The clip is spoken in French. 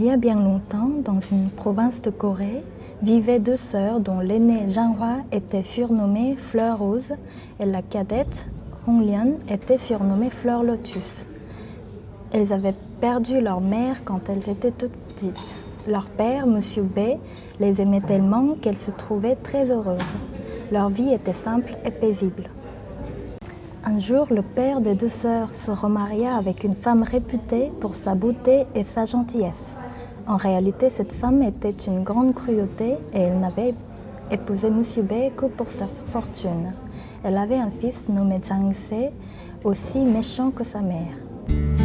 y a bien longtemps, dans une province de Corée, vivaient deux sœurs dont l'aînée Janghua était surnommée Fleur Rose et la cadette Honglian était surnommée Fleur Lotus. Elles avaient perdu leur mère quand elles étaient toutes petites. Leur père, Monsieur B, les aimait tellement qu'elles se trouvaient très heureuses. Leur vie était simple et paisible. Un jour, le père des deux sœurs se remaria avec une femme réputée pour sa beauté et sa gentillesse. En réalité, cette femme était une grande cruauté et elle n'avait épousé Monsieur B que pour sa fortune. Elle avait un fils nommé Jang Se, aussi méchant que sa mère.